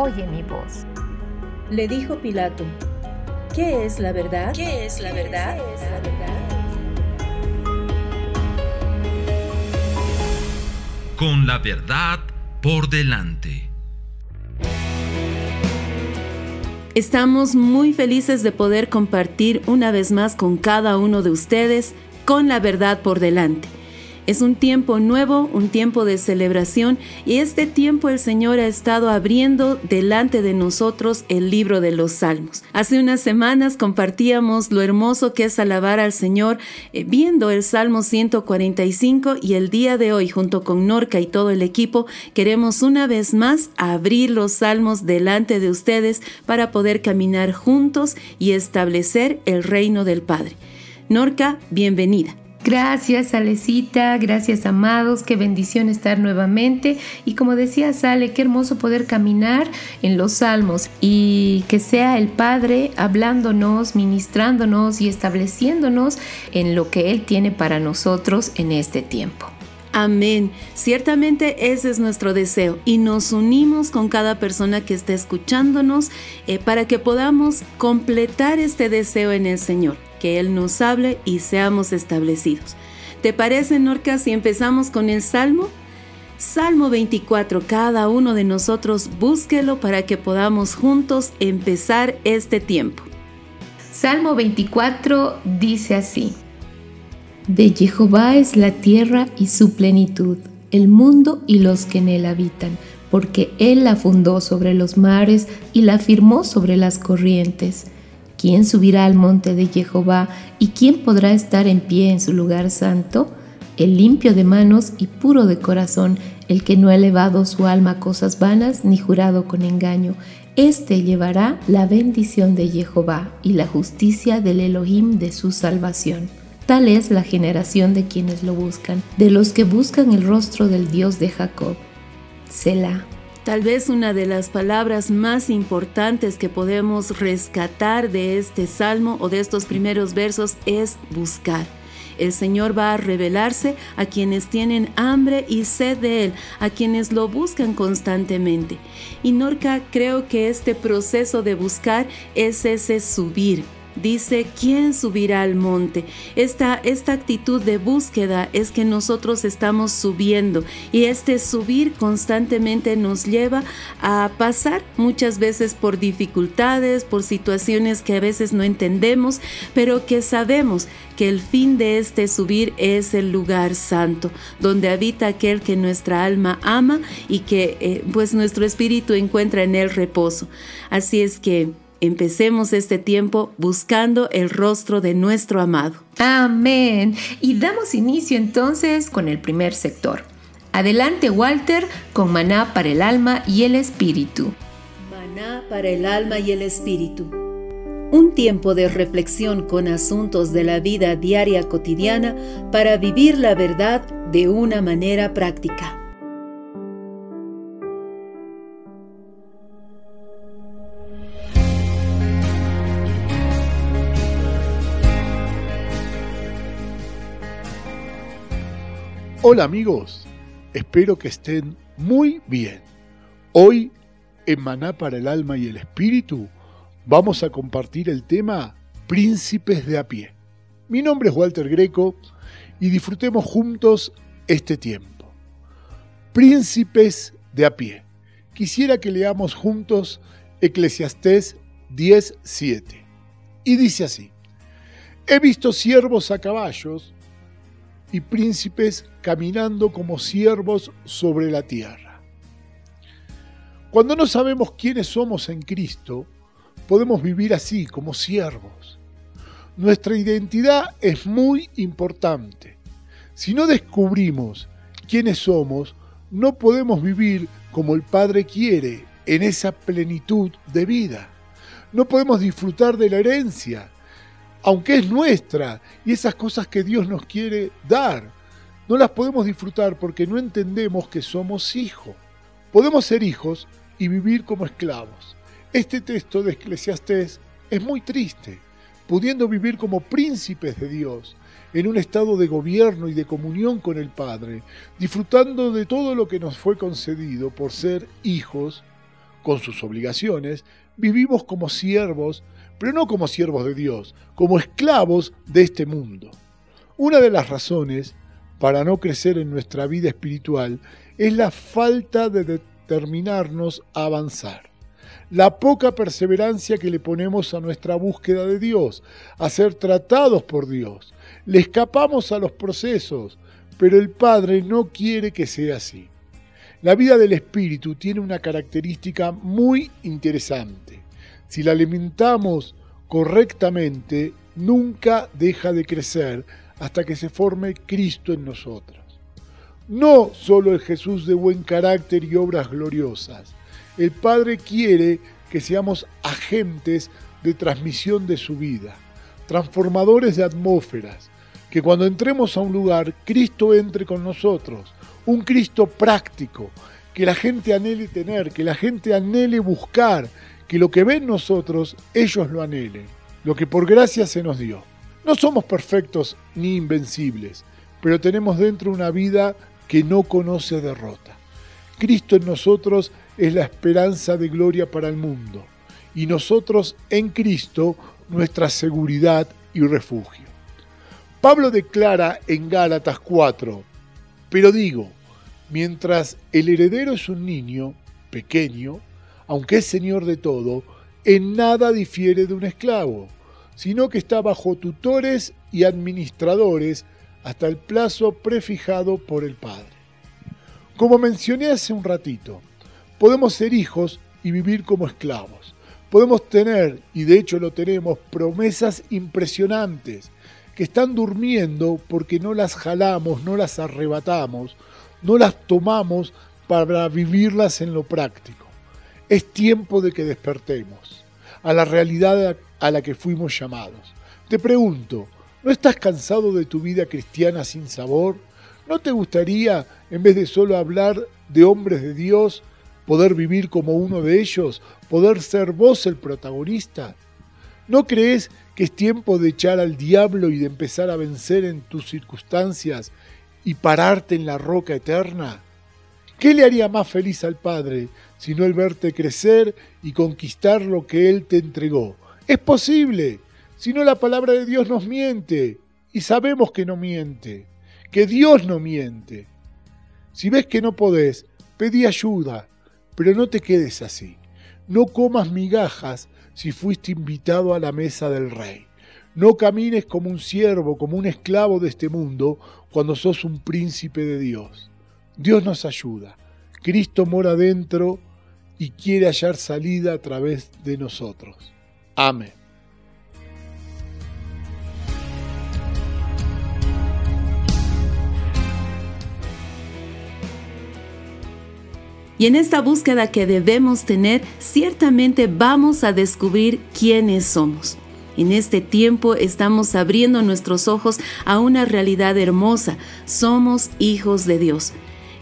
oye mi voz. Le dijo Pilato, ¿qué es la verdad? ¿Qué es la verdad? es la verdad? Con la verdad por delante. Estamos muy felices de poder compartir una vez más con cada uno de ustedes con la verdad por delante. Es un tiempo nuevo, un tiempo de celebración y este tiempo el Señor ha estado abriendo delante de nosotros el libro de los salmos. Hace unas semanas compartíamos lo hermoso que es alabar al Señor eh, viendo el Salmo 145 y el día de hoy junto con Norca y todo el equipo queremos una vez más abrir los salmos delante de ustedes para poder caminar juntos y establecer el reino del Padre. Norca, bienvenida. Gracias, Alecita, gracias, amados, qué bendición estar nuevamente. Y como decía Sale, qué hermoso poder caminar en los salmos y que sea el Padre hablándonos, ministrándonos y estableciéndonos en lo que Él tiene para nosotros en este tiempo. Amén. Ciertamente ese es nuestro deseo y nos unimos con cada persona que está escuchándonos eh, para que podamos completar este deseo en el Señor que Él nos hable y seamos establecidos. ¿Te parece, Norca, si empezamos con el Salmo? Salmo 24, cada uno de nosotros búsquelo para que podamos juntos empezar este tiempo. Salmo 24 dice así, De Jehová es la tierra y su plenitud, el mundo y los que en él habitan, porque él la fundó sobre los mares y la firmó sobre las corrientes. ¿Quién subirá al monte de Jehová y quién podrá estar en pie en su lugar santo? El limpio de manos y puro de corazón, el que no ha elevado su alma a cosas vanas ni jurado con engaño. Este llevará la bendición de Jehová y la justicia del Elohim de su salvación. Tal es la generación de quienes lo buscan, de los que buscan el rostro del Dios de Jacob. Selah. Tal vez una de las palabras más importantes que podemos rescatar de este salmo o de estos primeros versos es buscar. El Señor va a revelarse a quienes tienen hambre y sed de Él, a quienes lo buscan constantemente. Y Norca, creo que este proceso de buscar es ese subir, dice, ¿quién subirá al monte? Esta, esta actitud de búsqueda es que nosotros estamos subiendo y este subir constantemente nos lleva a pasar muchas veces por dificultades, por situaciones que a veces no entendemos, pero que sabemos que el fin de este subir es el lugar santo, donde habita aquel que nuestra alma ama y que eh, pues nuestro espíritu encuentra en él reposo. Así es que Empecemos este tiempo buscando el rostro de nuestro amado. Amén. Y damos inicio entonces con el primer sector. Adelante Walter con maná para el alma y el espíritu. Maná para el alma y el espíritu. Un tiempo de reflexión con asuntos de la vida diaria cotidiana para vivir la verdad de una manera práctica. Hola amigos, espero que estén muy bien. Hoy en Maná para el Alma y el Espíritu vamos a compartir el tema Príncipes de a pie. Mi nombre es Walter Greco y disfrutemos juntos este tiempo. Príncipes de a pie. Quisiera que leamos juntos Eclesiastés 10.7. Y dice así, he visto siervos a caballos y príncipes caminando como siervos sobre la tierra. Cuando no sabemos quiénes somos en Cristo, podemos vivir así, como siervos. Nuestra identidad es muy importante. Si no descubrimos quiénes somos, no podemos vivir como el Padre quiere, en esa plenitud de vida. No podemos disfrutar de la herencia, aunque es nuestra, y esas cosas que Dios nos quiere dar. No las podemos disfrutar porque no entendemos que somos hijos. Podemos ser hijos y vivir como esclavos. Este texto de Eclesiastés es muy triste, pudiendo vivir como príncipes de Dios, en un estado de gobierno y de comunión con el Padre, disfrutando de todo lo que nos fue concedido por ser hijos, con sus obligaciones, vivimos como siervos, pero no como siervos de Dios, como esclavos de este mundo. Una de las razones para no crecer en nuestra vida espiritual es la falta de determinarnos a avanzar la poca perseverancia que le ponemos a nuestra búsqueda de Dios, a ser tratados por Dios. Le escapamos a los procesos, pero el Padre no quiere que sea así. La vida del Espíritu tiene una característica muy interesante. Si la alimentamos correctamente, nunca deja de crecer hasta que se forme Cristo en nosotros. No solo el Jesús de buen carácter y obras gloriosas, el Padre quiere que seamos agentes de transmisión de su vida, transformadores de atmósferas, que cuando entremos a un lugar, Cristo entre con nosotros, un Cristo práctico, que la gente anhele tener, que la gente anhele buscar, que lo que ven nosotros, ellos lo anhelen, lo que por gracia se nos dio. No somos perfectos ni invencibles, pero tenemos dentro una vida que no conoce derrota. Cristo en nosotros es la esperanza de gloria para el mundo, y nosotros en Cristo nuestra seguridad y refugio. Pablo declara en Gálatas 4, pero digo, mientras el heredero es un niño pequeño, aunque es señor de todo, en nada difiere de un esclavo, sino que está bajo tutores y administradores hasta el plazo prefijado por el Padre. Como mencioné hace un ratito, podemos ser hijos y vivir como esclavos. Podemos tener, y de hecho lo tenemos, promesas impresionantes que están durmiendo porque no las jalamos, no las arrebatamos, no las tomamos para vivirlas en lo práctico. Es tiempo de que despertemos a la realidad a la que fuimos llamados. Te pregunto, ¿no estás cansado de tu vida cristiana sin sabor? ¿No te gustaría, en vez de solo hablar de hombres de Dios, poder vivir como uno de ellos, poder ser vos el protagonista? ¿No crees que es tiempo de echar al diablo y de empezar a vencer en tus circunstancias y pararte en la roca eterna? ¿Qué le haría más feliz al Padre sino el verte crecer y conquistar lo que Él te entregó? Es posible, si no la palabra de Dios nos miente, y sabemos que no miente que Dios no miente. Si ves que no podés, pedí ayuda, pero no te quedes así. No comas migajas si fuiste invitado a la mesa del rey. No camines como un siervo, como un esclavo de este mundo, cuando sos un príncipe de Dios. Dios nos ayuda. Cristo mora dentro y quiere hallar salida a través de nosotros. Amén. Y en esta búsqueda que debemos tener, ciertamente vamos a descubrir quiénes somos. En este tiempo estamos abriendo nuestros ojos a una realidad hermosa. Somos hijos de Dios.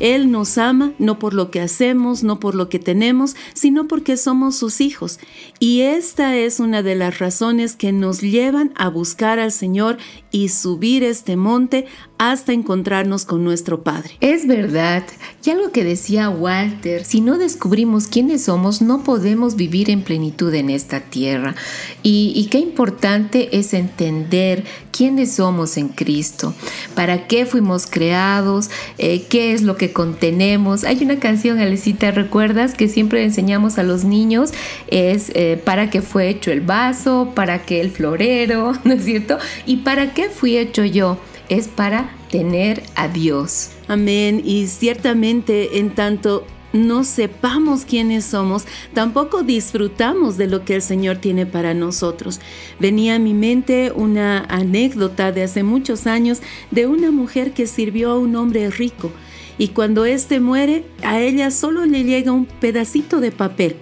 Él nos ama no por lo que hacemos, no por lo que tenemos, sino porque somos sus hijos. Y esta es una de las razones que nos llevan a buscar al Señor y subir este monte hasta encontrarnos con nuestro Padre. Es verdad, y algo que decía Walter, si no descubrimos quiénes somos, no podemos vivir en plenitud en esta tierra. Y, qué importante es entender quiénes somos en Cristo, para qué fuimos creados, eh, qué es lo que contenemos. Hay una canción, Alecita, ¿recuerdas? Que siempre enseñamos a los niños, es eh, para qué fue hecho el vaso, para qué el florero, ¿no es cierto? ¿Y para qué fui hecho yo? es para tener a Dios. Amén. Y ciertamente en tanto no sepamos quiénes somos, tampoco disfrutamos de lo que el Señor tiene para nosotros. Venía a mi mente una anécdota de hace muchos años de una mujer que sirvió a un hombre rico y cuando éste muere, a ella solo le llega un pedacito de papel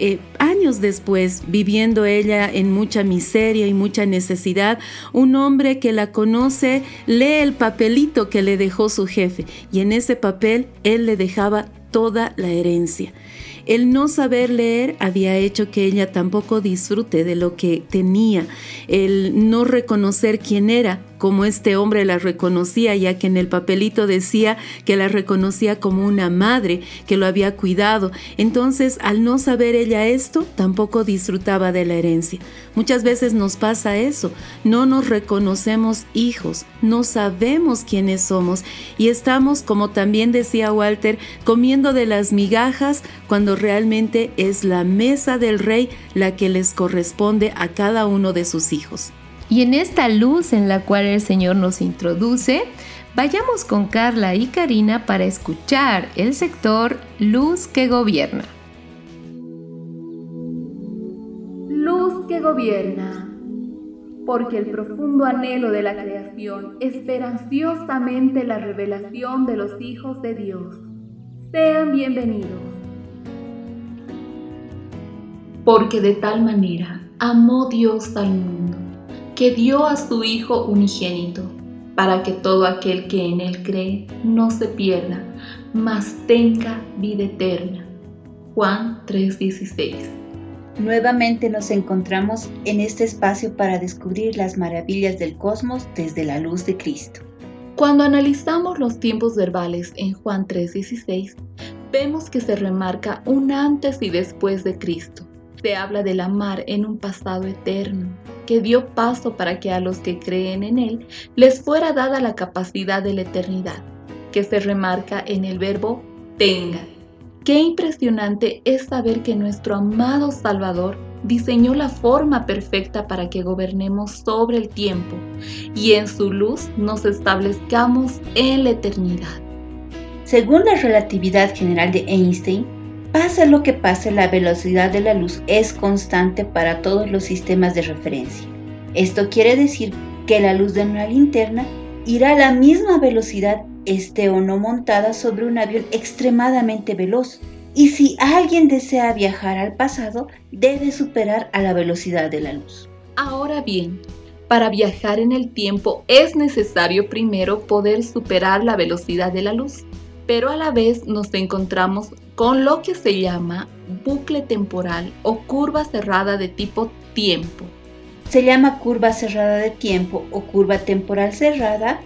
eh, años después, viviendo ella en mucha miseria y mucha necesidad, un hombre que la conoce lee el papelito que le dejó su jefe y en ese papel él le dejaba toda la herencia. El no saber leer había hecho que ella tampoco disfrute de lo que tenía. El no reconocer quién era como este hombre la reconocía, ya que en el papelito decía que la reconocía como una madre que lo había cuidado. Entonces, al no saber ella esto, tampoco disfrutaba de la herencia. Muchas veces nos pasa eso, no nos reconocemos hijos, no sabemos quiénes somos y estamos, como también decía Walter, comiendo de las migajas cuando realmente es la mesa del rey la que les corresponde a cada uno de sus hijos. Y en esta luz en la cual el Señor nos introduce, vayamos con Carla y Karina para escuchar el sector Luz que Gobierna. Luz que gobierna, porque el profundo anhelo de la creación espera ansiosamente la revelación de los hijos de Dios. Sean bienvenidos. Porque de tal manera amó Dios al mundo que dio a su Hijo unigénito, para que todo aquel que en Él cree no se pierda, mas tenga vida eterna. Juan 3:16 Nuevamente nos encontramos en este espacio para descubrir las maravillas del cosmos desde la luz de Cristo. Cuando analizamos los tiempos verbales en Juan 3:16, vemos que se remarca un antes y después de Cristo. Se habla del amar en un pasado eterno, que dio paso para que a los que creen en Él les fuera dada la capacidad de la eternidad, que se remarca en el verbo tenga. Qué impresionante es saber que nuestro amado Salvador diseñó la forma perfecta para que gobernemos sobre el tiempo y en su luz nos establezcamos en la eternidad. Según la relatividad general de Einstein, Pase lo que pase, la velocidad de la luz es constante para todos los sistemas de referencia. Esto quiere decir que la luz de una linterna irá a la misma velocidad esté o no montada sobre un avión extremadamente veloz. Y si alguien desea viajar al pasado, debe superar a la velocidad de la luz. Ahora bien, para viajar en el tiempo es necesario primero poder superar la velocidad de la luz, pero a la vez nos encontramos con lo que se llama bucle temporal o curva cerrada de tipo tiempo. Se llama curva cerrada de tiempo o curva temporal cerrada,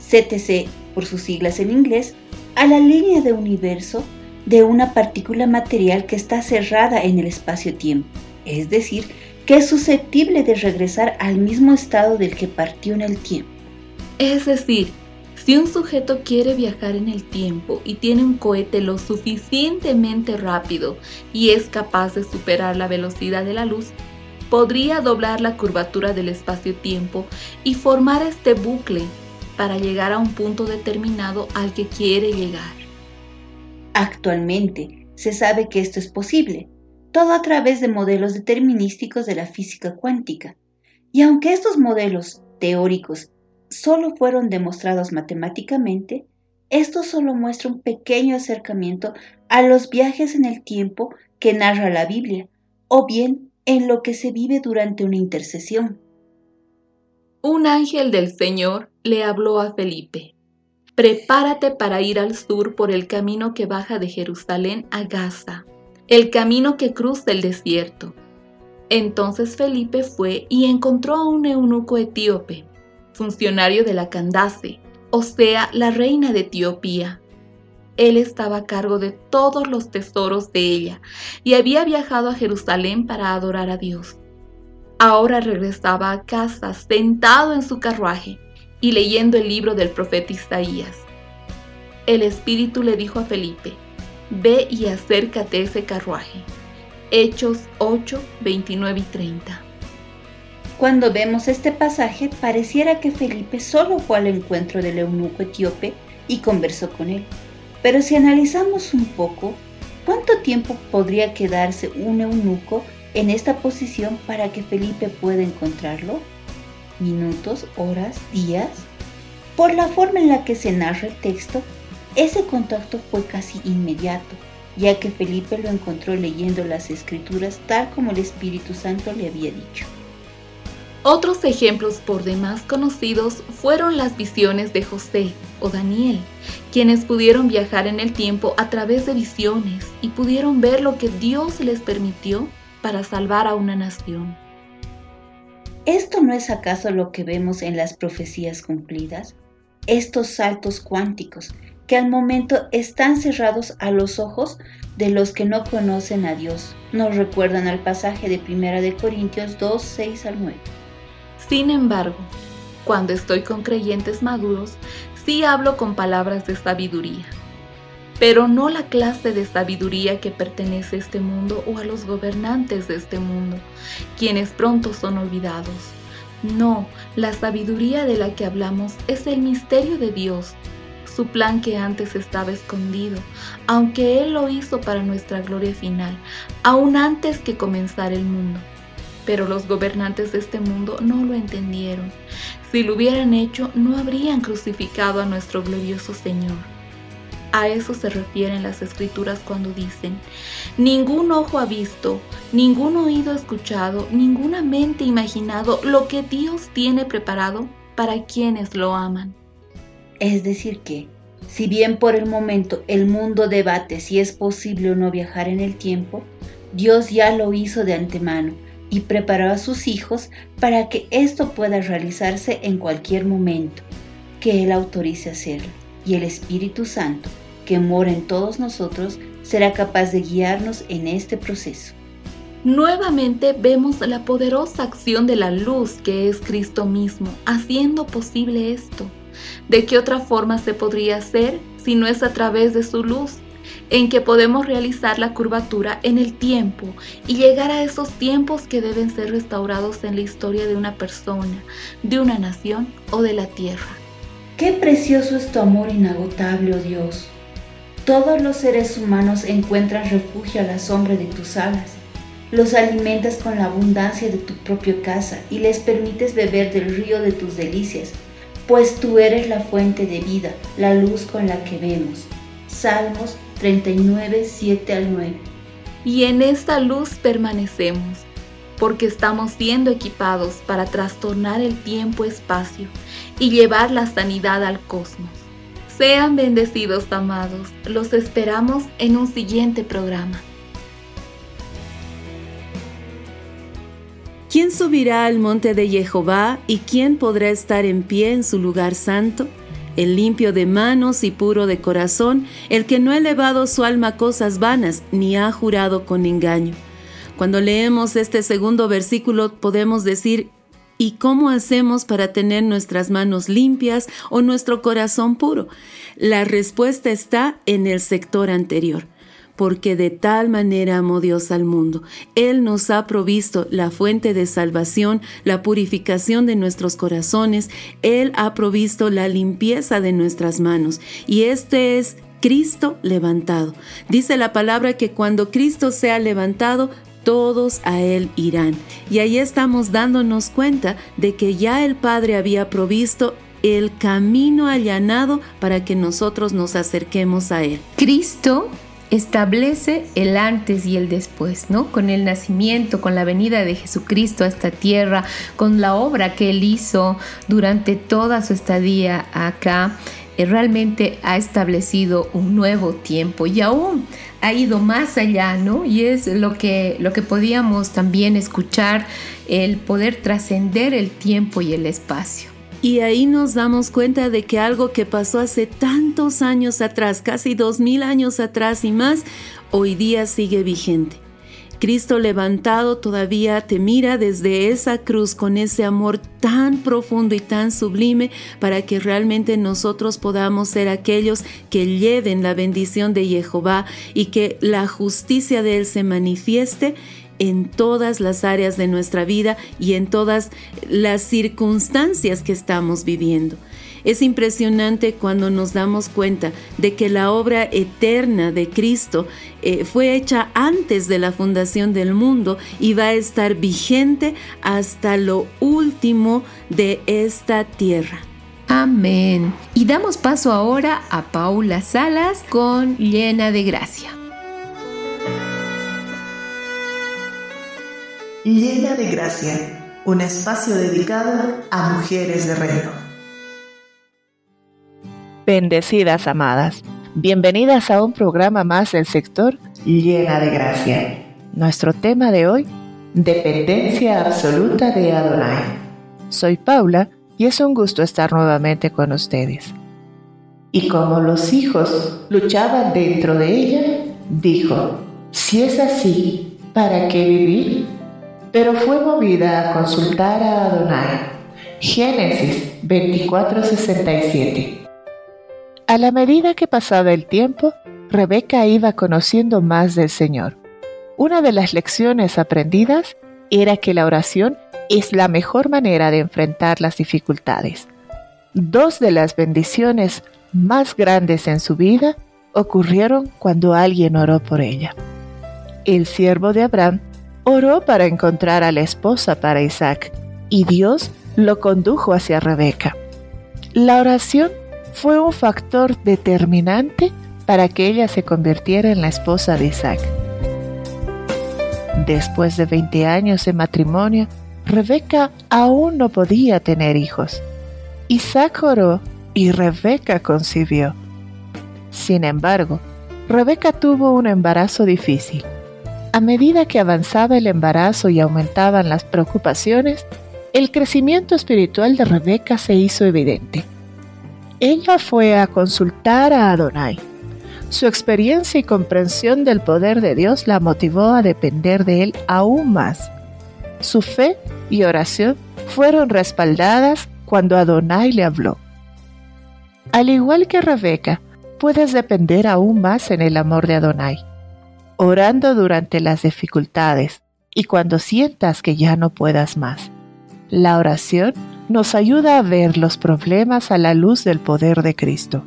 CTC por sus siglas en inglés, a la línea de universo de una partícula material que está cerrada en el espacio-tiempo, es decir, que es susceptible de regresar al mismo estado del que partió en el tiempo. Es decir, si un sujeto quiere viajar en el tiempo y tiene un cohete lo suficientemente rápido y es capaz de superar la velocidad de la luz, podría doblar la curvatura del espacio-tiempo y formar este bucle para llegar a un punto determinado al que quiere llegar. Actualmente se sabe que esto es posible, todo a través de modelos determinísticos de la física cuántica. Y aunque estos modelos teóricos solo fueron demostrados matemáticamente, esto solo muestra un pequeño acercamiento a los viajes en el tiempo que narra la Biblia, o bien en lo que se vive durante una intercesión. Un ángel del Señor le habló a Felipe. Prepárate para ir al sur por el camino que baja de Jerusalén a Gaza, el camino que cruza el desierto. Entonces Felipe fue y encontró a un eunuco etíope funcionario de la Candace, o sea, la reina de Etiopía. Él estaba a cargo de todos los tesoros de ella y había viajado a Jerusalén para adorar a Dios. Ahora regresaba a casa sentado en su carruaje y leyendo el libro del profeta Isaías. El Espíritu le dijo a Felipe, Ve y acércate a ese carruaje. Hechos 8, 29 y 30. Cuando vemos este pasaje, pareciera que Felipe solo fue al encuentro del eunuco etíope y conversó con él. Pero si analizamos un poco, ¿cuánto tiempo podría quedarse un eunuco en esta posición para que Felipe pueda encontrarlo? ¿Minutos, horas, días? Por la forma en la que se narra el texto, ese contacto fue casi inmediato, ya que Felipe lo encontró leyendo las escrituras tal como el Espíritu Santo le había dicho. Otros ejemplos por demás conocidos fueron las visiones de José o Daniel, quienes pudieron viajar en el tiempo a través de visiones y pudieron ver lo que Dios les permitió para salvar a una nación. ¿Esto no es acaso lo que vemos en las profecías cumplidas? Estos saltos cuánticos que al momento están cerrados a los ojos de los que no conocen a Dios. Nos recuerdan al pasaje de 1 de Corintios 2, 6 al 9. Sin embargo, cuando estoy con creyentes maduros, sí hablo con palabras de sabiduría, pero no la clase de sabiduría que pertenece a este mundo o a los gobernantes de este mundo, quienes pronto son olvidados. No, la sabiduría de la que hablamos es el misterio de Dios, su plan que antes estaba escondido, aunque Él lo hizo para nuestra gloria final, aún antes que comenzara el mundo pero los gobernantes de este mundo no lo entendieron. Si lo hubieran hecho, no habrían crucificado a nuestro glorioso Señor. A eso se refieren las escrituras cuando dicen, ningún ojo ha visto, ningún oído escuchado, ninguna mente imaginado lo que Dios tiene preparado para quienes lo aman. Es decir que, si bien por el momento el mundo debate si es posible o no viajar en el tiempo, Dios ya lo hizo de antemano y preparó a sus hijos para que esto pueda realizarse en cualquier momento que Él autorice hacerlo. Y el Espíritu Santo, que mora en todos nosotros, será capaz de guiarnos en este proceso. Nuevamente vemos la poderosa acción de la luz que es Cristo mismo, haciendo posible esto. ¿De qué otra forma se podría hacer si no es a través de su luz? En que podemos realizar la curvatura en el tiempo y llegar a esos tiempos que deben ser restaurados en la historia de una persona, de una nación o de la tierra. Qué precioso es tu amor inagotable, oh Dios. Todos los seres humanos encuentran refugio a la sombra de tus alas. Los alimentas con la abundancia de tu propia casa y les permites beber del río de tus delicias, pues tú eres la fuente de vida, la luz con la que vemos. Salmos 39, 7 al 9. Y en esta luz permanecemos, porque estamos siendo equipados para trastornar el tiempo-espacio y llevar la sanidad al cosmos. Sean bendecidos, amados. Los esperamos en un siguiente programa. ¿Quién subirá al monte de Jehová y quién podrá estar en pie en su lugar santo? El limpio de manos y puro de corazón, el que no ha elevado su alma a cosas vanas, ni ha jurado con engaño. Cuando leemos este segundo versículo podemos decir, ¿y cómo hacemos para tener nuestras manos limpias o nuestro corazón puro? La respuesta está en el sector anterior porque de tal manera amó Dios al mundo. Él nos ha provisto la fuente de salvación, la purificación de nuestros corazones, Él ha provisto la limpieza de nuestras manos. Y este es Cristo levantado. Dice la palabra que cuando Cristo sea levantado, todos a Él irán. Y ahí estamos dándonos cuenta de que ya el Padre había provisto el camino allanado para que nosotros nos acerquemos a Él. Cristo establece el antes y el después, ¿no? Con el nacimiento, con la venida de Jesucristo a esta tierra, con la obra que él hizo durante toda su estadía acá, eh, realmente ha establecido un nuevo tiempo y aún ha ido más allá, ¿no? Y es lo que, lo que podíamos también escuchar, el poder trascender el tiempo y el espacio. Y ahí nos damos cuenta de que algo que pasó hace tantos años atrás, casi dos mil años atrás y más, hoy día sigue vigente. Cristo levantado todavía te mira desde esa cruz con ese amor tan profundo y tan sublime para que realmente nosotros podamos ser aquellos que lleven la bendición de Jehová y que la justicia de Él se manifieste en todas las áreas de nuestra vida y en todas las circunstancias que estamos viviendo. Es impresionante cuando nos damos cuenta de que la obra eterna de Cristo eh, fue hecha antes de la fundación del mundo y va a estar vigente hasta lo último de esta tierra. Amén. Y damos paso ahora a Paula Salas con Llena de Gracia. Llena de Gracia, un espacio dedicado a mujeres de reino. Bendecidas amadas, bienvenidas a un programa más del sector Llena de Gracia. Nuestro tema de hoy, dependencia absoluta de Adonai. Soy Paula y es un gusto estar nuevamente con ustedes. Y como los hijos luchaban dentro de ella, dijo, si es así, ¿para qué vivir? Pero fue movida a consultar a Adonai. Génesis 24:67. A la medida que pasaba el tiempo, Rebeca iba conociendo más del Señor. Una de las lecciones aprendidas era que la oración es la mejor manera de enfrentar las dificultades. Dos de las bendiciones más grandes en su vida ocurrieron cuando alguien oró por ella. El siervo de Abraham oró para encontrar a la esposa para Isaac y Dios lo condujo hacia Rebeca. La oración fue un factor determinante para que ella se convirtiera en la esposa de Isaac. Después de 20 años de matrimonio, Rebeca aún no podía tener hijos. Isaac oró y Rebeca concibió. Sin embargo, Rebeca tuvo un embarazo difícil. A medida que avanzaba el embarazo y aumentaban las preocupaciones, el crecimiento espiritual de Rebeca se hizo evidente. Ella fue a consultar a Adonai. Su experiencia y comprensión del poder de Dios la motivó a depender de Él aún más. Su fe y oración fueron respaldadas cuando Adonai le habló. Al igual que Rebeca, puedes depender aún más en el amor de Adonai orando durante las dificultades y cuando sientas que ya no puedas más. La oración nos ayuda a ver los problemas a la luz del poder de Cristo.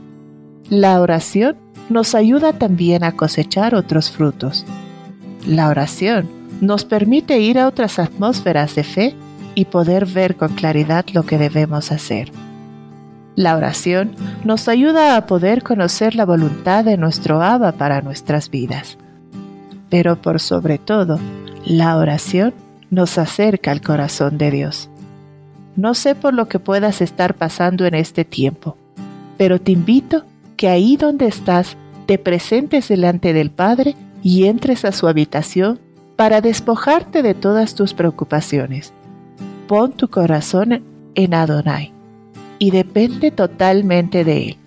La oración nos ayuda también a cosechar otros frutos. La oración nos permite ir a otras atmósferas de fe y poder ver con claridad lo que debemos hacer. La oración nos ayuda a poder conocer la voluntad de nuestro Abba para nuestras vidas pero por sobre todo, la oración nos acerca al corazón de Dios. No sé por lo que puedas estar pasando en este tiempo, pero te invito que ahí donde estás te presentes delante del Padre y entres a su habitación para despojarte de todas tus preocupaciones. Pon tu corazón en Adonai y depende totalmente de Él.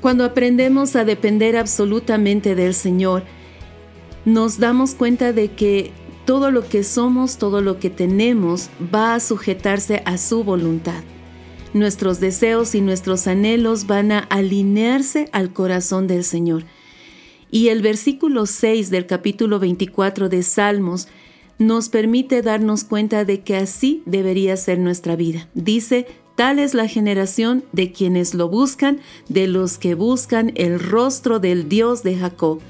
Cuando aprendemos a depender absolutamente del Señor, nos damos cuenta de que todo lo que somos, todo lo que tenemos, va a sujetarse a su voluntad. Nuestros deseos y nuestros anhelos van a alinearse al corazón del Señor. Y el versículo 6 del capítulo 24 de Salmos nos permite darnos cuenta de que así debería ser nuestra vida. Dice, Tal es la generación de quienes lo buscan, de los que buscan el rostro del Dios de Jacob.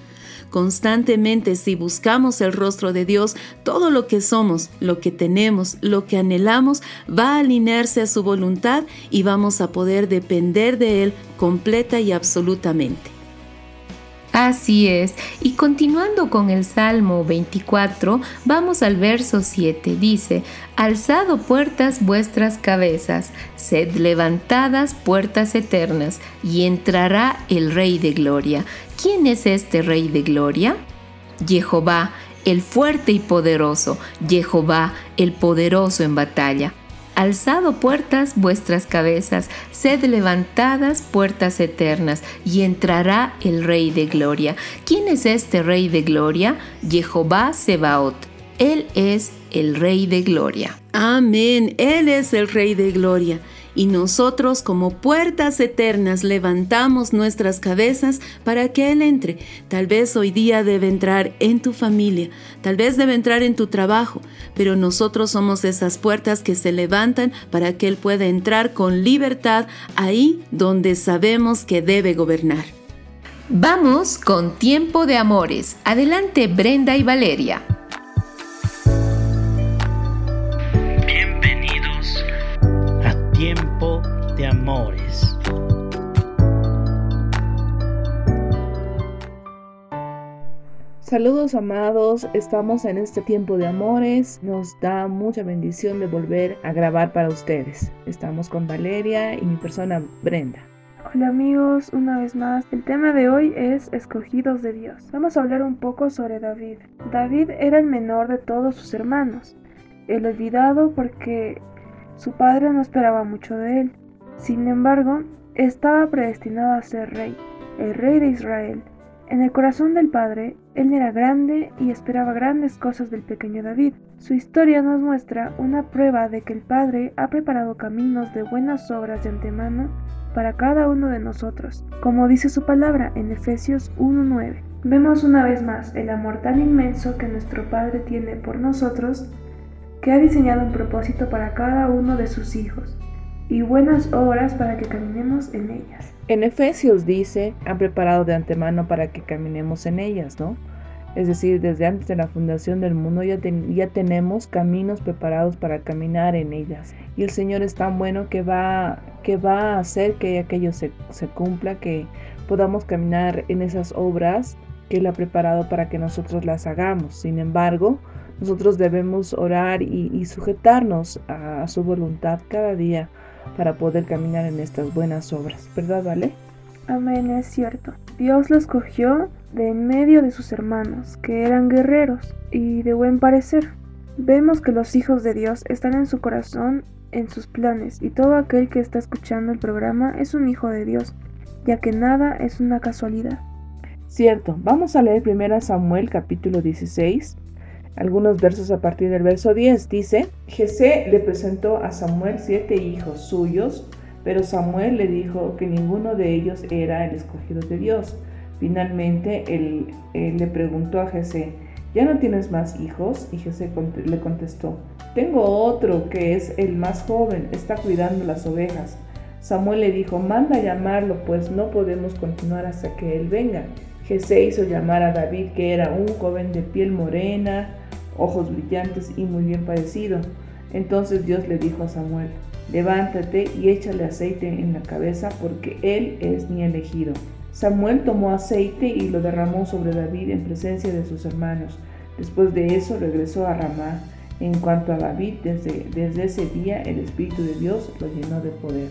Constantemente si buscamos el rostro de Dios, todo lo que somos, lo que tenemos, lo que anhelamos, va a alinearse a su voluntad y vamos a poder depender de Él completa y absolutamente. Así es. Y continuando con el Salmo 24, vamos al verso 7. Dice, Alzado puertas vuestras cabezas, sed levantadas puertas eternas, y entrará el Rey de Gloria. ¿Quién es este Rey de Gloria? Jehová, el fuerte y poderoso, Jehová, el poderoso en batalla. Alzado puertas vuestras cabezas, sed levantadas puertas eternas, y entrará el Rey de Gloria. ¿Quién es este Rey de Gloria? Jehová Sebaot. Él es el Rey de Gloria. Amén, Él es el Rey de Gloria y nosotros como puertas eternas levantamos nuestras cabezas para que Él entre. Tal vez hoy día debe entrar en tu familia, tal vez debe entrar en tu trabajo, pero nosotros somos esas puertas que se levantan para que Él pueda entrar con libertad ahí donde sabemos que debe gobernar. Vamos con tiempo de amores. Adelante Brenda y Valeria. Saludos amados, estamos en este tiempo de amores, nos da mucha bendición de volver a grabar para ustedes. Estamos con Valeria y mi persona Brenda. Hola amigos, una vez más, el tema de hoy es escogidos de Dios. Vamos a hablar un poco sobre David. David era el menor de todos sus hermanos, el olvidado porque su padre no esperaba mucho de él. Sin embargo, estaba predestinado a ser rey, el rey de Israel. En el corazón del Padre, él era grande y esperaba grandes cosas del pequeño David. Su historia nos muestra una prueba de que el Padre ha preparado caminos de buenas obras de antemano para cada uno de nosotros, como dice su palabra en Efesios 1.9. Vemos una vez más el amor tan inmenso que nuestro Padre tiene por nosotros, que ha diseñado un propósito para cada uno de sus hijos y buenas obras para que caminemos en ellas. En Efesios dice, han preparado de antemano para que caminemos en ellas, ¿no? Es decir, desde antes de la fundación del mundo ya, tenemos caminos preparados para caminar en ellas. Y el Señor es tan bueno que va, que va a hacer que aquello se, cumpla, que podamos caminar en esas obras que Él ha preparado para que nosotros las hagamos. Sin embargo, nosotros debemos orar y, sujetarnos a su voluntad cada día para poder caminar en estas buenas obras. ¿Verdad, Vale? Amén, es cierto. Dios lo escogió de en medio de sus hermanos, que eran guerreros y de buen parecer. Vemos que los hijos de Dios están en su corazón, en sus planes, y todo aquel que está escuchando el programa es un hijo de Dios, ya que nada es una casualidad. Cierto, vamos a leer 1 Samuel capítulo 16, algunos versos a partir del verso 10. Dice, Jesé le presentó a Samuel siete hijos suyos, pero Samuel le dijo que ninguno de ellos era el escogido de Dios. Finalmente él, le preguntó a Jesé, ¿ya no tienes más hijos? Y Jesé le contestó, tengo otro que es el más joven, está cuidando las ovejas. Samuel le dijo, manda a llamarlo, pues no podemos continuar hasta que él venga. Jesé hizo llamar a David, que era un joven de piel morena, ojos brillantes y muy bien parecido. Entonces Dios le dijo a Samuel, levántate y échale aceite en la cabeza porque él es mi elegido. Samuel tomó aceite y lo derramó sobre David en presencia de sus hermanos. Después de eso regresó a Ramá. En cuanto a David, desde, desde ese día el Espíritu de Dios lo llenó de poder.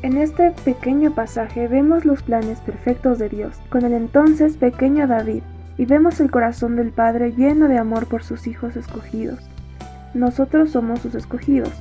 En este pequeño pasaje vemos los planes perfectos de Dios con el entonces pequeño David, y vemos el corazón del Padre lleno de amor por sus hijos escogidos. Nosotros somos sus escogidos,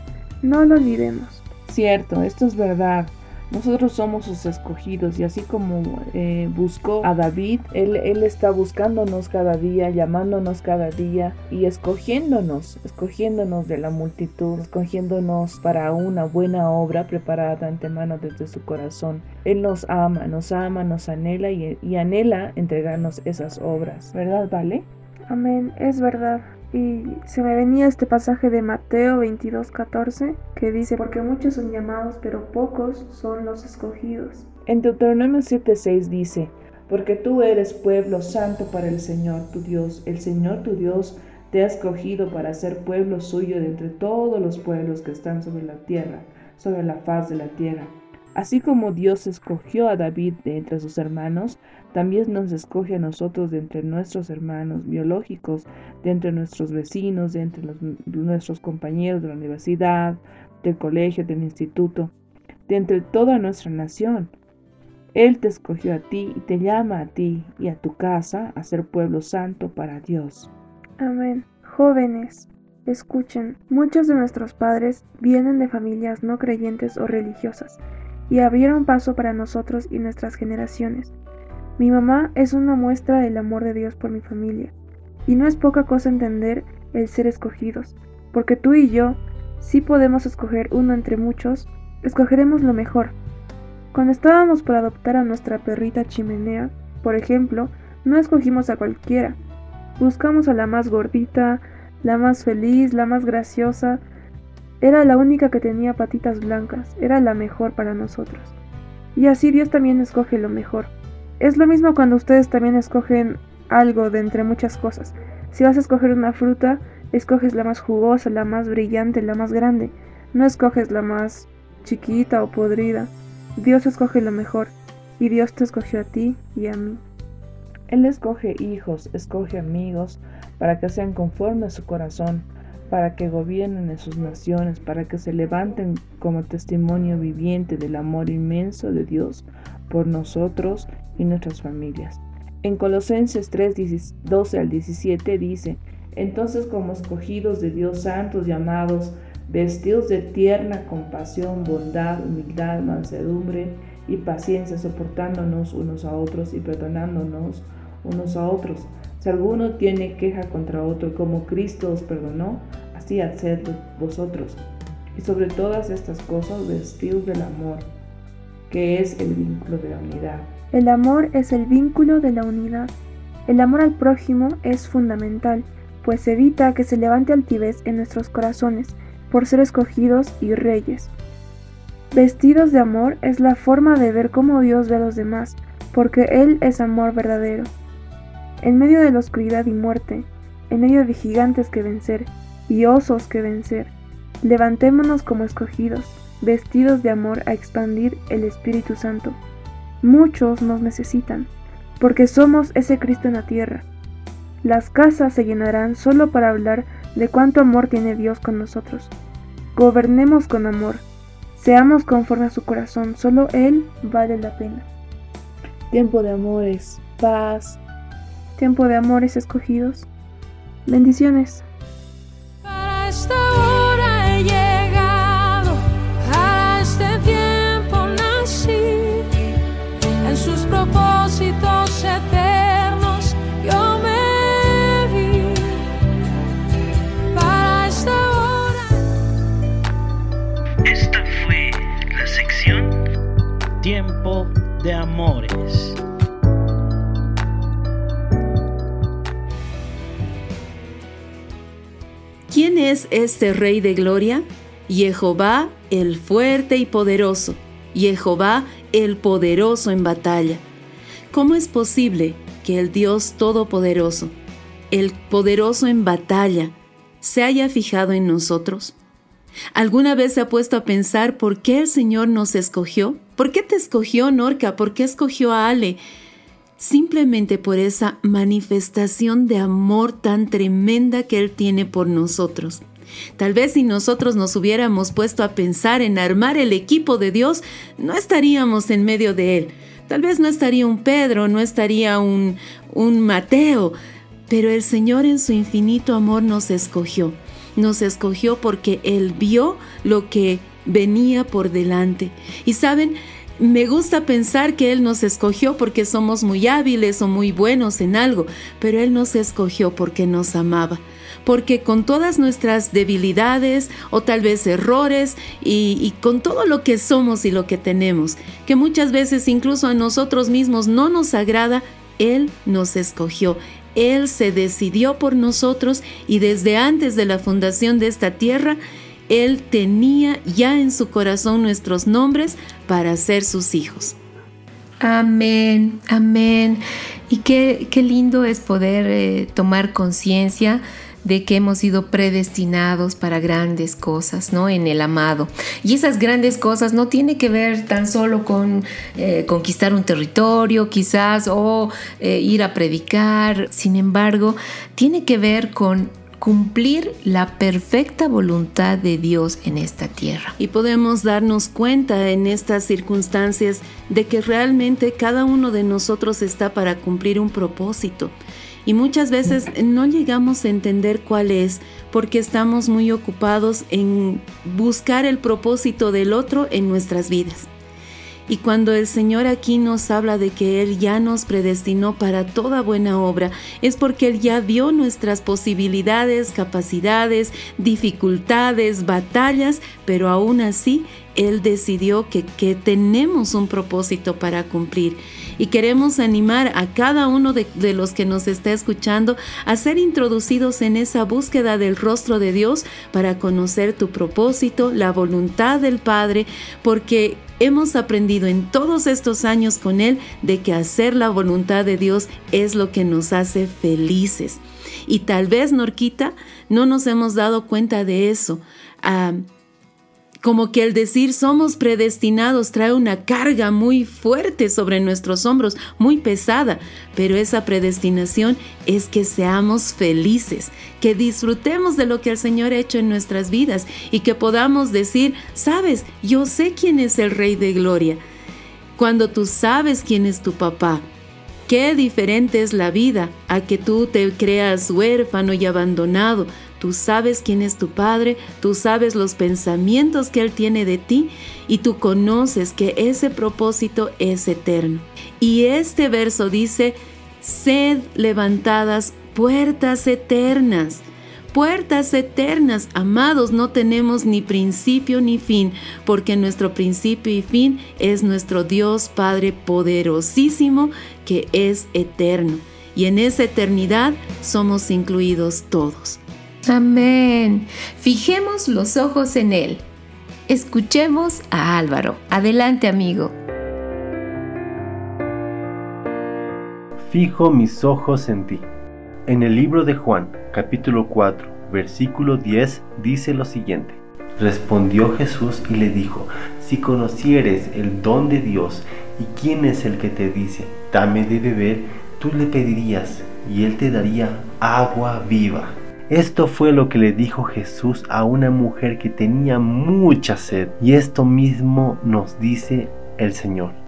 no lo olvidemos. Cierto, esto es verdad. Nosotros somos sus escogidos y así como eh, buscó a David, él, él está buscándonos cada día, llamándonos cada día y escogiéndonos, escogiéndonos de la multitud, escogiéndonos para una buena obra preparada antemano desde su corazón. Él nos ama, nos ama, nos anhela y anhela entregarnos esas obras. ¿Verdad, Vale? Amén, es verdad. Y se me venía este pasaje de Mateo 22, 14 que dice, porque muchos son llamados, pero pocos son los escogidos. En Deuteronomio 7:6 dice, porque tú eres pueblo santo para el Señor tu Dios. El Señor tu Dios te ha escogido para ser pueblo suyo de entre todos los pueblos que están sobre la tierra, sobre la faz de la tierra. Así como Dios escogió a David de entre sus hermanos, también nos escoge a nosotros de entre nuestros hermanos biológicos, de entre nuestros vecinos, de entre nuestros compañeros de la universidad, del colegio, del instituto, de entre toda nuestra nación. Él te escogió a ti y te llama a ti y a tu casa a ser pueblo santo para Dios. Amén. Jóvenes, Escuchen, muchos de nuestros padres vienen de familias no creyentes o religiosas y abrieron paso para nosotros y nuestras generaciones. Mi mamá es una muestra del amor de Dios por mi familia, y no es poca cosa entender el ser escogidos, porque tú y yo, si podemos escoger uno entre muchos, escogeremos lo mejor. Cuando estábamos por adoptar a nuestra perrita chimenea, por ejemplo, no escogimos a cualquiera. Buscamos a la más gordita, la más feliz, la más graciosa. Era la única que tenía patitas blancas, era la mejor para nosotros. Y así Dios también escoge lo mejor. Es lo mismo cuando ustedes también escogen algo de entre muchas cosas. Si vas a escoger una fruta, escoges la más jugosa, la más brillante, la más grande. No escoges la más chiquita o podrida. Dios escoge lo mejor, y Dios te escogió a ti y a mí. Él escoge hijos, escoge amigos, para que sean conformes a su corazón, para que gobiernen en sus naciones, para que se levanten como testimonio viviente del amor inmenso de Dios por nosotros y nuestras familias. En Colosenses 3, 12 al 17 dice, entonces como escogidos de Dios santos y amados, vestidos de tierna compasión, bondad, humildad, mansedumbre y paciencia, soportándonos unos a otros y perdonándonos unos a otros. Si alguno tiene queja contra otro, como Cristo os perdonó, así haced vosotros. Y sobre todas estas cosas, vestidos del amor, que es el vínculo de la unidad. El amor es el vínculo de la unidad. El amor al prójimo es fundamental, pues evita que se levante altivez en nuestros corazones por ser escogidos y reyes. Vestidos de amor es la forma de ver cómo Dios ve a los demás, porque Él es amor verdadero. En medio de la oscuridad y muerte, en medio de gigantes que vencer y osos que vencer, levantémonos como escogidos, vestidos de amor a expandir el Espíritu Santo. Muchos nos necesitan, porque somos ese Cristo en la tierra. Las casas se llenarán solo para hablar de cuánto amor tiene Dios con nosotros. Gobernemos con amor, seamos conforme a su corazón, solo Él vale la pena. Tiempo de amores, paz, tiempo de amores escogidos. Bendiciones. Para esta hora he llegado, a este tiempo nací, en sus propósitos eternos yo me vi. Para esta hora. Esta fue la sección Tiempo de Amores. ¿Quién es este Rey de Gloria? Jehová el fuerte y poderoso, Jehová el poderoso en batalla. ¿Cómo es posible que el Dios Todopoderoso, el poderoso en batalla, se haya fijado en nosotros? ¿Alguna vez se ha puesto a pensar por qué el Señor nos escogió? ¿Por qué te escogió Norca? ¿Por qué escogió a Ale? Simplemente por esa manifestación de amor tan tremenda que Él tiene por nosotros. Tal vez si nosotros nos hubiéramos puesto a pensar en armar el equipo de Dios, no estaríamos en medio de Él. Tal vez no estaría un Pedro, no estaría un, un Mateo, pero el Señor en su infinito amor nos escogió. Nos escogió porque Él vio lo que venía por delante. Y saben, me gusta pensar que Él nos escogió porque somos muy hábiles o muy buenos en algo, pero Él nos escogió porque nos amaba. Porque con todas nuestras debilidades o tal vez errores y, y, con todo lo que somos y lo que tenemos, que muchas veces incluso a nosotros mismos no nos agrada, Él nos escogió. Él se decidió por nosotros y desde antes de la fundación de esta tierra, él tenía ya en su corazón nuestros nombres para ser sus hijos. Amén, amén. Y qué, qué lindo es poder eh, tomar conciencia de que hemos sido predestinados para grandes cosas, ¿no? En el amado. Y esas grandes cosas no tiene que ver tan solo con eh, conquistar un territorio, quizás, o eh, ir a predicar. Sin embargo, tiene que ver con cumplir la perfecta voluntad de Dios en esta tierra. Y podemos darnos cuenta en estas circunstancias de que realmente cada uno de nosotros está para cumplir un propósito. y muchas veces no llegamos a entender cuál es porque estamos muy ocupados en buscar el propósito del otro en nuestras vidas. Y cuando el Señor aquí nos habla de que Él ya nos predestinó para toda buena obra, es porque Él ya vio nuestras posibilidades, capacidades, dificultades, batallas, pero aún así Él decidió que, que tenemos un propósito para cumplir. Y queremos animar a cada uno de, los que nos está escuchando a ser introducidos en esa búsqueda del rostro de Dios para conocer tu propósito, la voluntad del Padre, porque hemos aprendido en todos estos años con Él de que hacer la voluntad de Dios es lo que nos hace felices. Y tal vez, Norquita, no nos hemos dado cuenta de eso. Ah, como que el decir somos predestinados trae una carga muy fuerte sobre nuestros hombros, muy pesada, pero esa predestinación es que seamos felices, que disfrutemos de lo que el Señor ha hecho en nuestras vidas y que podamos decir, sabes, yo sé quién es el Rey de Gloria. Cuando tú sabes quién es tu papá, Qué diferente es la vida a que tú te creas huérfano y abandonado. Tú sabes quién es tu Padre, tú sabes los pensamientos que Él tiene de ti y tú conoces que ese propósito es eterno. Y este verso dice, sed levantadas puertas eternas puertas eternas. Amados, no tenemos ni principio ni fin, porque nuestro principio y fin es nuestro Dios Padre poderosísimo, que es eterno. Y en esa eternidad somos incluidos todos. Amén. Fijemos los ojos en Él. Escuchemos a Álvaro. Adelante, amigo. Fijo mis ojos en ti. En el libro de Juan, capítulo 4, versículo 10, dice lo siguiente. Respondió Jesús y le dijo, si conocieres el don de Dios y quién es el que te dice, dame de beber, tú le pedirías y él te daría agua viva. Esto fue lo que le dijo Jesús a una mujer que tenía mucha sed y esto mismo nos dice el Señor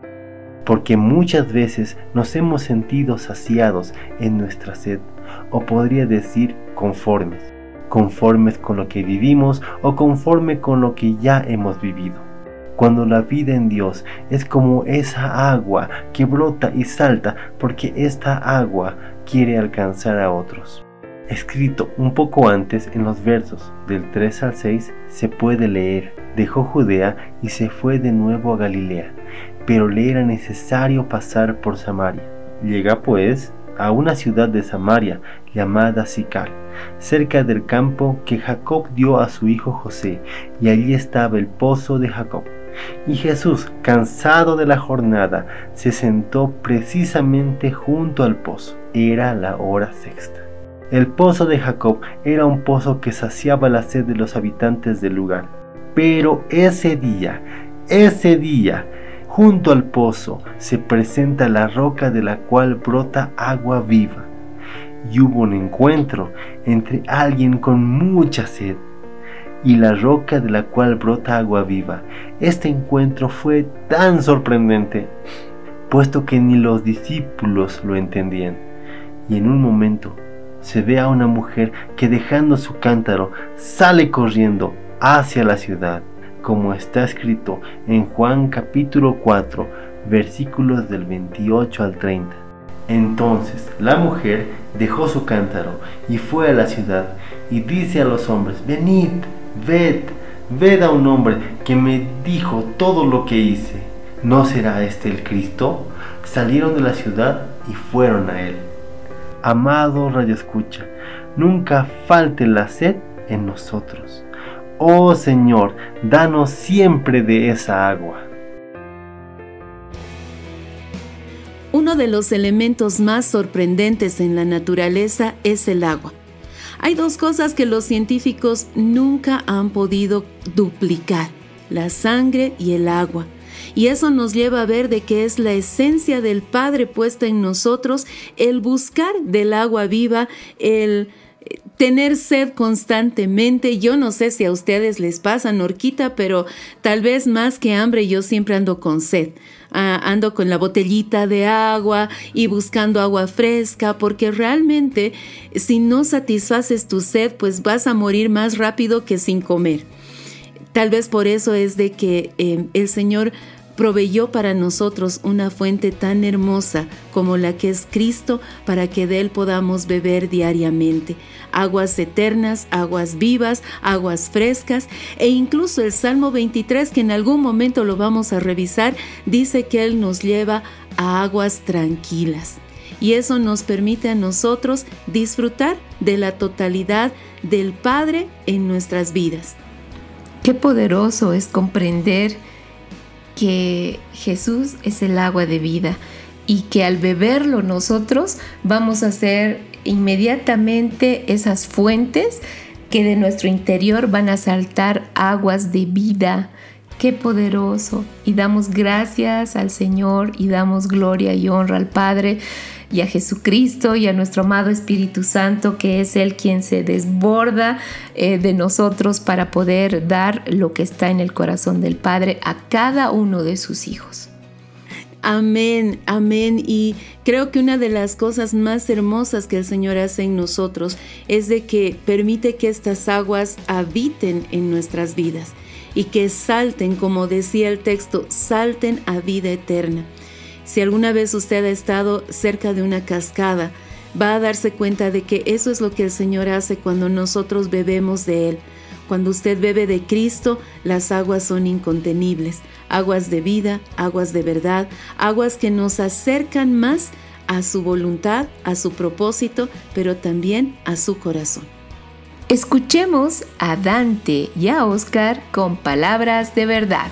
porque muchas veces nos hemos sentido saciados en nuestra sed, o podría decir conformes, conformes con lo que vivimos o conforme con lo que ya hemos vivido. Cuando la vida en Dios es como esa agua que brota y salta porque esta agua quiere alcanzar a otros. Escrito un poco antes en los versos del 3 al 6 se puede leer, dejó Judea y se fue de nuevo a Galilea pero le era necesario pasar por Samaria. Llega pues a una ciudad de Samaria llamada Sicar, cerca del campo que Jacob dio a su hijo José, y allí estaba el pozo de Jacob. Y Jesús, cansado de la jornada, se sentó precisamente junto al pozo. Era la hora sexta. El pozo de Jacob era un pozo que saciaba la sed de los habitantes del lugar. Pero ese día, ese día, Junto al pozo se presenta la roca de la cual brota agua viva. Y hubo un encuentro entre alguien con mucha sed y la roca de la cual brota agua viva. Este encuentro fue tan sorprendente, puesto que ni los discípulos lo entendían. Y en un momento se ve a una mujer que dejando su cántaro sale corriendo hacia la ciudad como está escrito en Juan capítulo 4, versículos del 28 al 30. Entonces la mujer dejó su cántaro y fue a la ciudad y dice a los hombres, venid, ved, ved a un hombre que me dijo todo lo que hice. ¿No será este el Cristo? Salieron de la ciudad y fueron a él. Amado Radio Escucha, nunca falte la sed en nosotros. Oh Señor, danos siempre de esa agua. Uno de los elementos más sorprendentes en la naturaleza es el agua. Hay dos cosas que los científicos nunca han podido duplicar, la sangre y el agua. Y eso nos lleva a ver de que es la esencia del Padre puesta en nosotros, el buscar del agua viva, el tener sed constantemente. Yo no sé si a ustedes les pasa, Norquita, pero tal vez más que hambre yo siempre ando con sed. Ah, ando con la botellita de agua y buscando agua fresca, porque realmente si no satisfaces tu sed, pues vas a morir más rápido que sin comer. Tal vez por eso es de que eh, el Señor proveyó para nosotros una fuente tan hermosa como la que es Cristo para que de Él podamos beber diariamente. Aguas eternas, aguas vivas, aguas frescas e incluso el Salmo 23 que en algún momento lo vamos a revisar dice que Él nos lleva a aguas tranquilas. Y eso nos permite a nosotros disfrutar de la totalidad del Padre en nuestras vidas. Qué poderoso es comprender que Jesús es el agua de vida y que al beberlo nosotros vamos a ser inmediatamente esas fuentes que de nuestro interior van a saltar aguas de vida. Qué poderoso. Y damos gracias al Señor y damos gloria y honra al Padre y a Jesucristo y a nuestro amado Espíritu Santo, que es Él quien se desborda eh, de nosotros para poder dar lo que está en el corazón del Padre a cada uno de sus hijos. Amén, amén. Y creo que una de las cosas más hermosas que el Señor hace en nosotros es de que permite que estas aguas habiten en nuestras vidas y que salten, como decía el texto, salten a vida eterna. Si alguna vez usted ha estado cerca de una cascada, va a darse cuenta de que eso es lo que el Señor hace cuando nosotros bebemos de Él. Cuando usted bebe de Cristo, las aguas son incontenibles, aguas de vida, aguas de verdad, aguas que nos acercan más a su voluntad, a su propósito, pero también a su corazón. Escuchemos a Dante y a Oscar con palabras de verdad.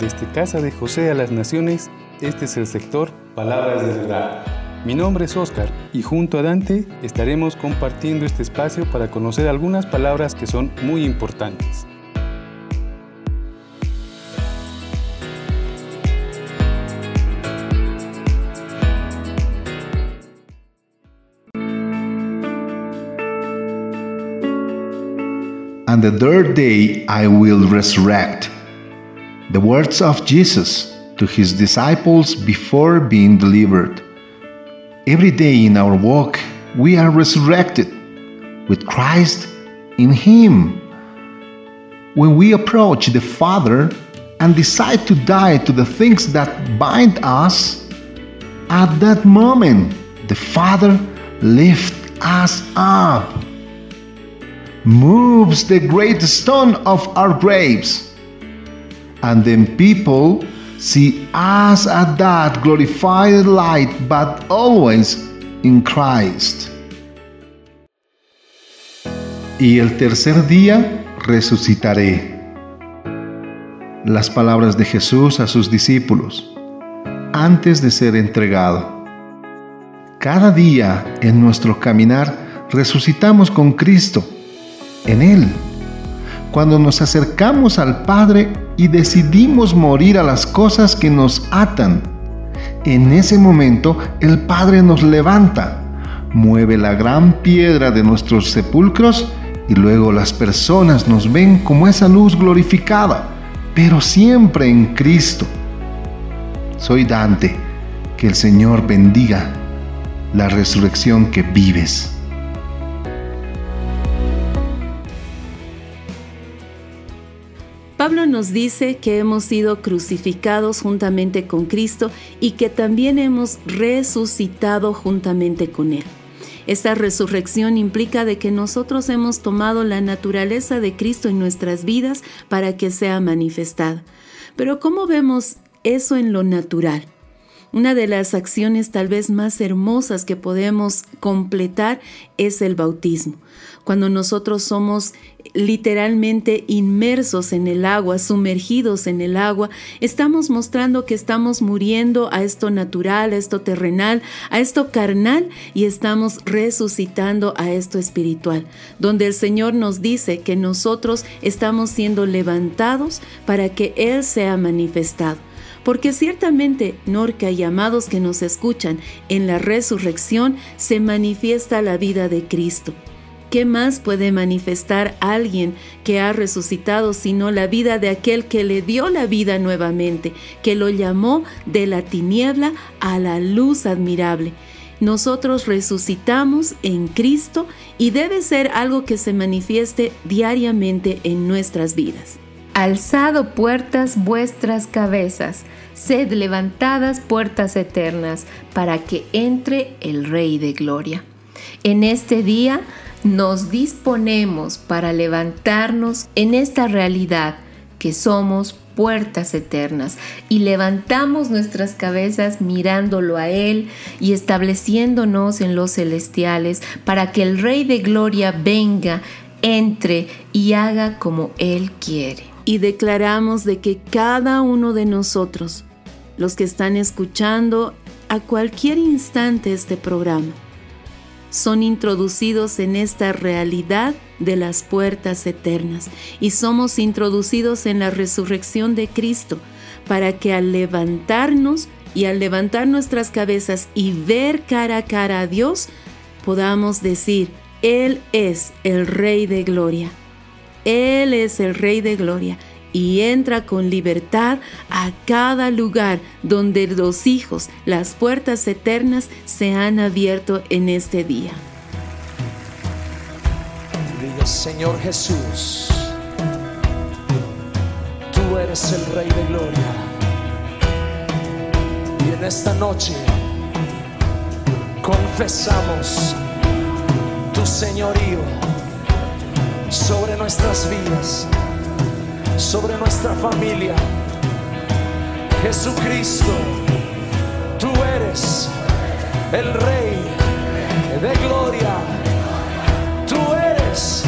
Desde Casa de José a las Naciones, este es el sector Palabras de Verdad. Mi nombre es Oscar y junto a Dante estaremos compartiendo este espacio para conocer algunas palabras que son muy importantes. And the third day I will resurrect. The words of Jesus to his disciples before being delivered. Every day in our walk, we are resurrected with Christ in Him. When we approach the Father and decide to die to the things that bind us, at that moment, the Father lifts us up, moves the great stone of our graves and then people see us at that glorified light, but always in Christ. Y el tercer día resucitaré. Las palabras de Jesús a sus discípulos antes de ser entregado. Cada día en nuestro caminar resucitamos con Cristo, en Él. Cuando nos acercamos al Padre, y decidimos morir a las cosas que nos atan. En ese momento el Padre nos levanta, mueve la gran piedra de nuestros sepulcros y luego las personas nos ven como esa luz glorificada, pero siempre en Cristo. Soy Dante, que el Señor bendiga la resurrección que vives. Dice que hemos sido crucificados juntamente con Cristo y que también hemos resucitado juntamente con Él. Esta resurrección implica de que nosotros hemos tomado la naturaleza de Cristo en nuestras vidas para que sea manifestada. Pero ¿cómo vemos eso en lo natural? Una de las acciones tal vez más hermosas que podemos completar es el bautismo. Cuando nosotros somos literalmente inmersos en el agua, sumergidos en el agua, estamos mostrando que estamos muriendo a esto natural, a esto terrenal, a esto carnal y estamos resucitando a esto espiritual, donde el Señor nos dice que nosotros estamos siendo levantados para que Él sea manifestado. Porque ciertamente, Norca y amados que nos escuchan, en la resurrección se manifiesta la vida de Cristo. ¿Qué más puede manifestar alguien que ha resucitado sino la vida de aquel que le dio la vida nuevamente, que lo llamó de la tiniebla a la luz admirable? Nosotros resucitamos en Cristo y debe ser algo que se manifieste diariamente en nuestras vidas. Alzado puertas vuestras cabezas, sed levantadas puertas eternas, para que entre el Rey de Gloria. En este día nos disponemos para levantarnos en esta realidad que somos puertas eternas. Y levantamos nuestras cabezas mirándolo a Él y estableciéndonos en los celestiales para que el Rey de Gloria venga, entre y haga como Él quiere y declaramos de que cada uno de nosotros, los que están escuchando a cualquier instante este programa, son introducidos en esta realidad de las puertas eternas y somos introducidos en la resurrección de Cristo para que al levantarnos y al levantar nuestras cabezas y ver cara a cara a Dios, podamos decir, Él es el Rey de Gloria. Él es el Rey de Gloria y entra con libertad a cada lugar donde los hijos, las puertas eternas se han abierto en este día. Señor Jesús, tú eres el Rey de Gloria. Y en esta noche confesamos tu señorío sobre nuestras vidas, sobre nuestra familia. Jesucristo, tú eres el Rey de Gloria. Tú eres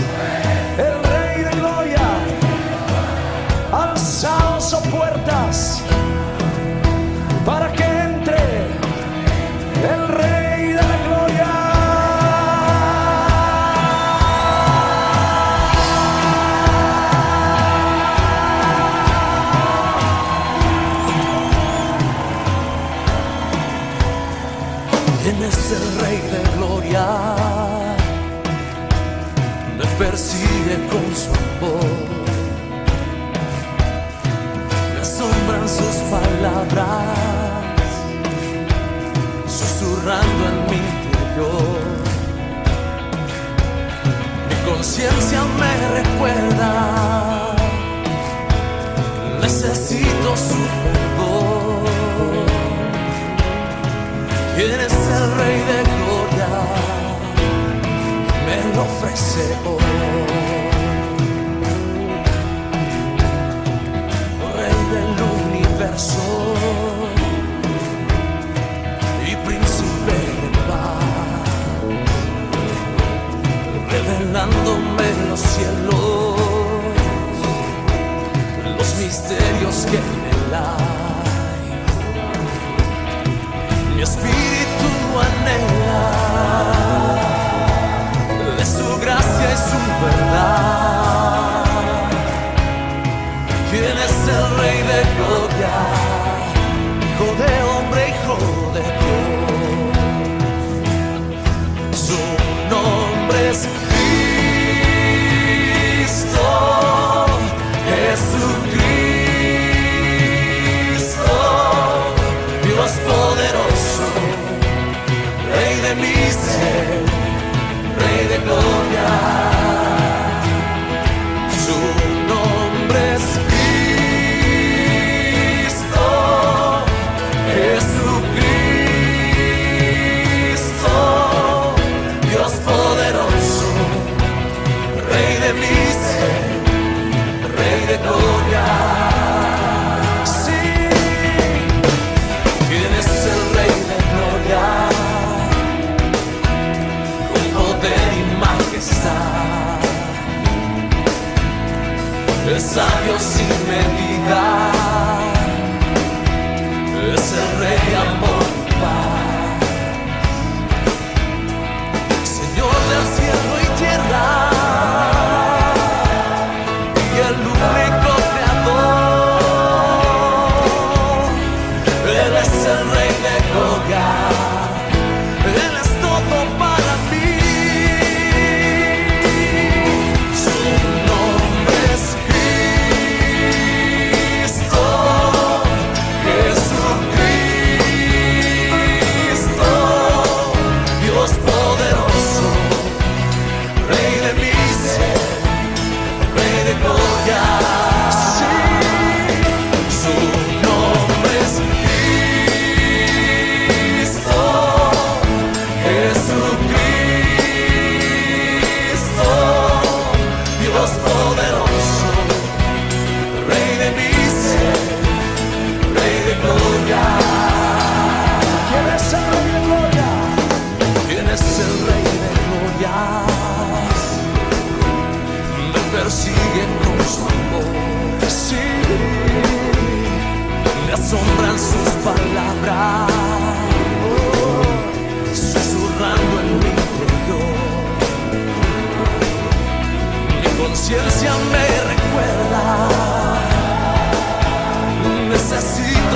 persigue con su amor. Me asombran sus palabras, susurrando en mi interior. Mi conciencia me recuerda, necesito su perdón. ¿Quién es el Rey de Gloria? Hoy. Rey del universo y príncipe de paz, revelándome los cielos, los misterios que en él hay. Su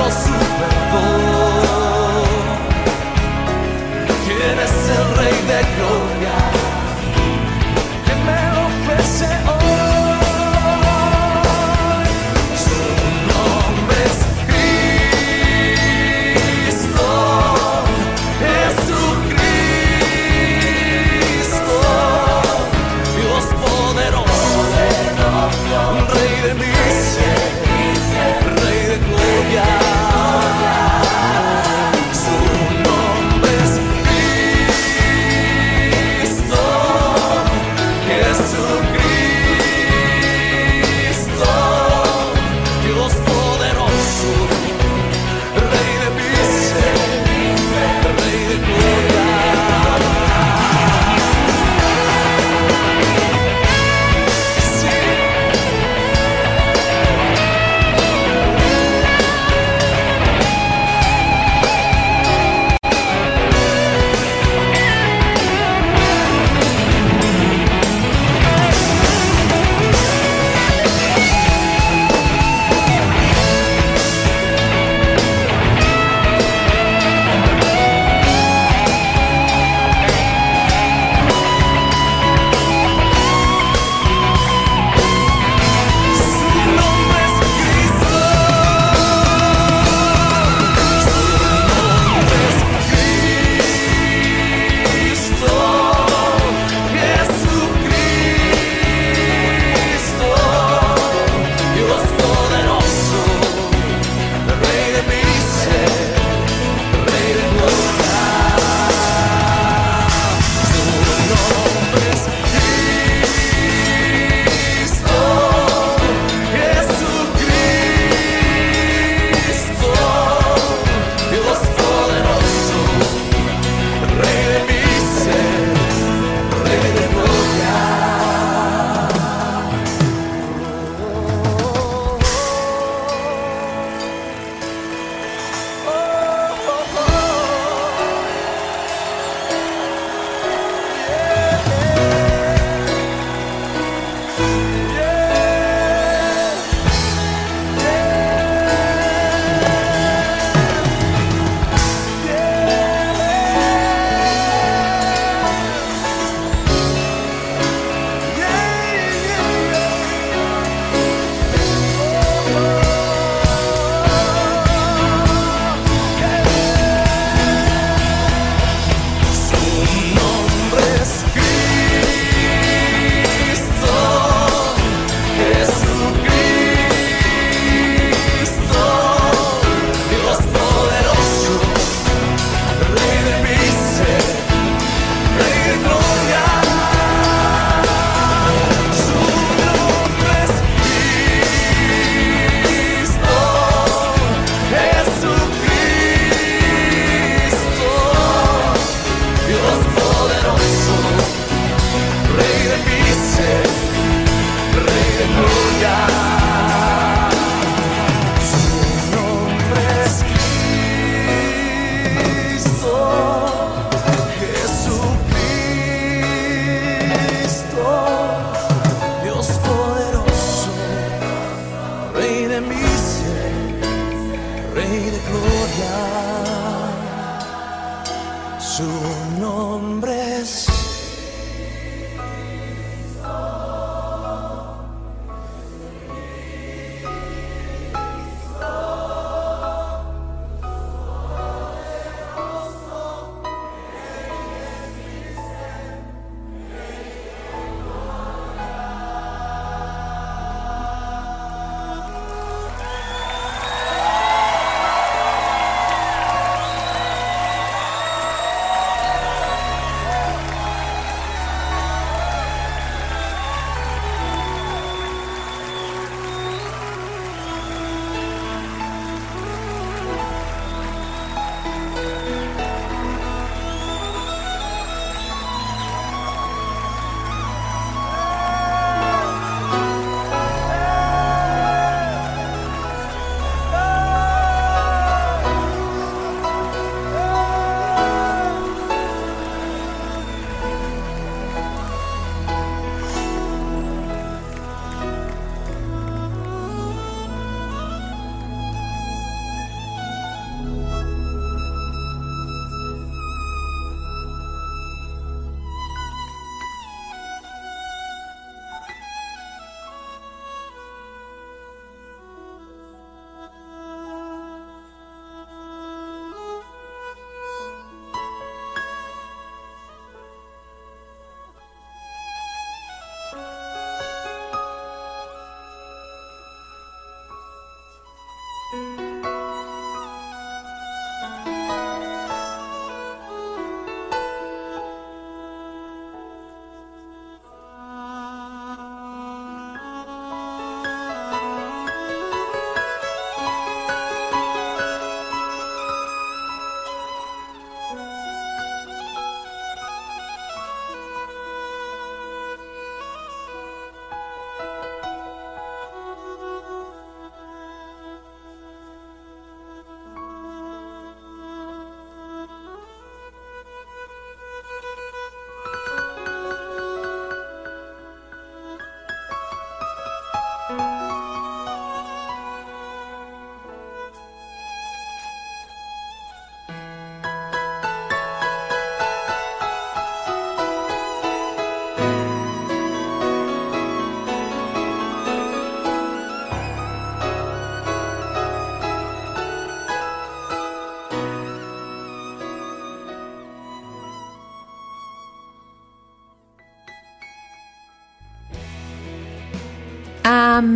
necesito su perdón. ¿Quién es el Rey de Gloria?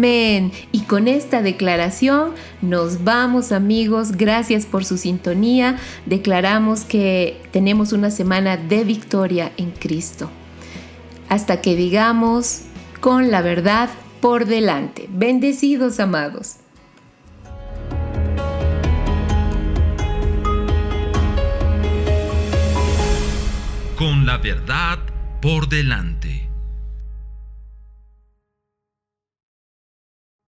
Amén. Y con esta declaración nos vamos amigos. Gracias por su sintonía. Declaramos que tenemos una semana de victoria en Cristo. Hasta que digamos con la verdad por delante. Bendecidos amados. Con la verdad por delante.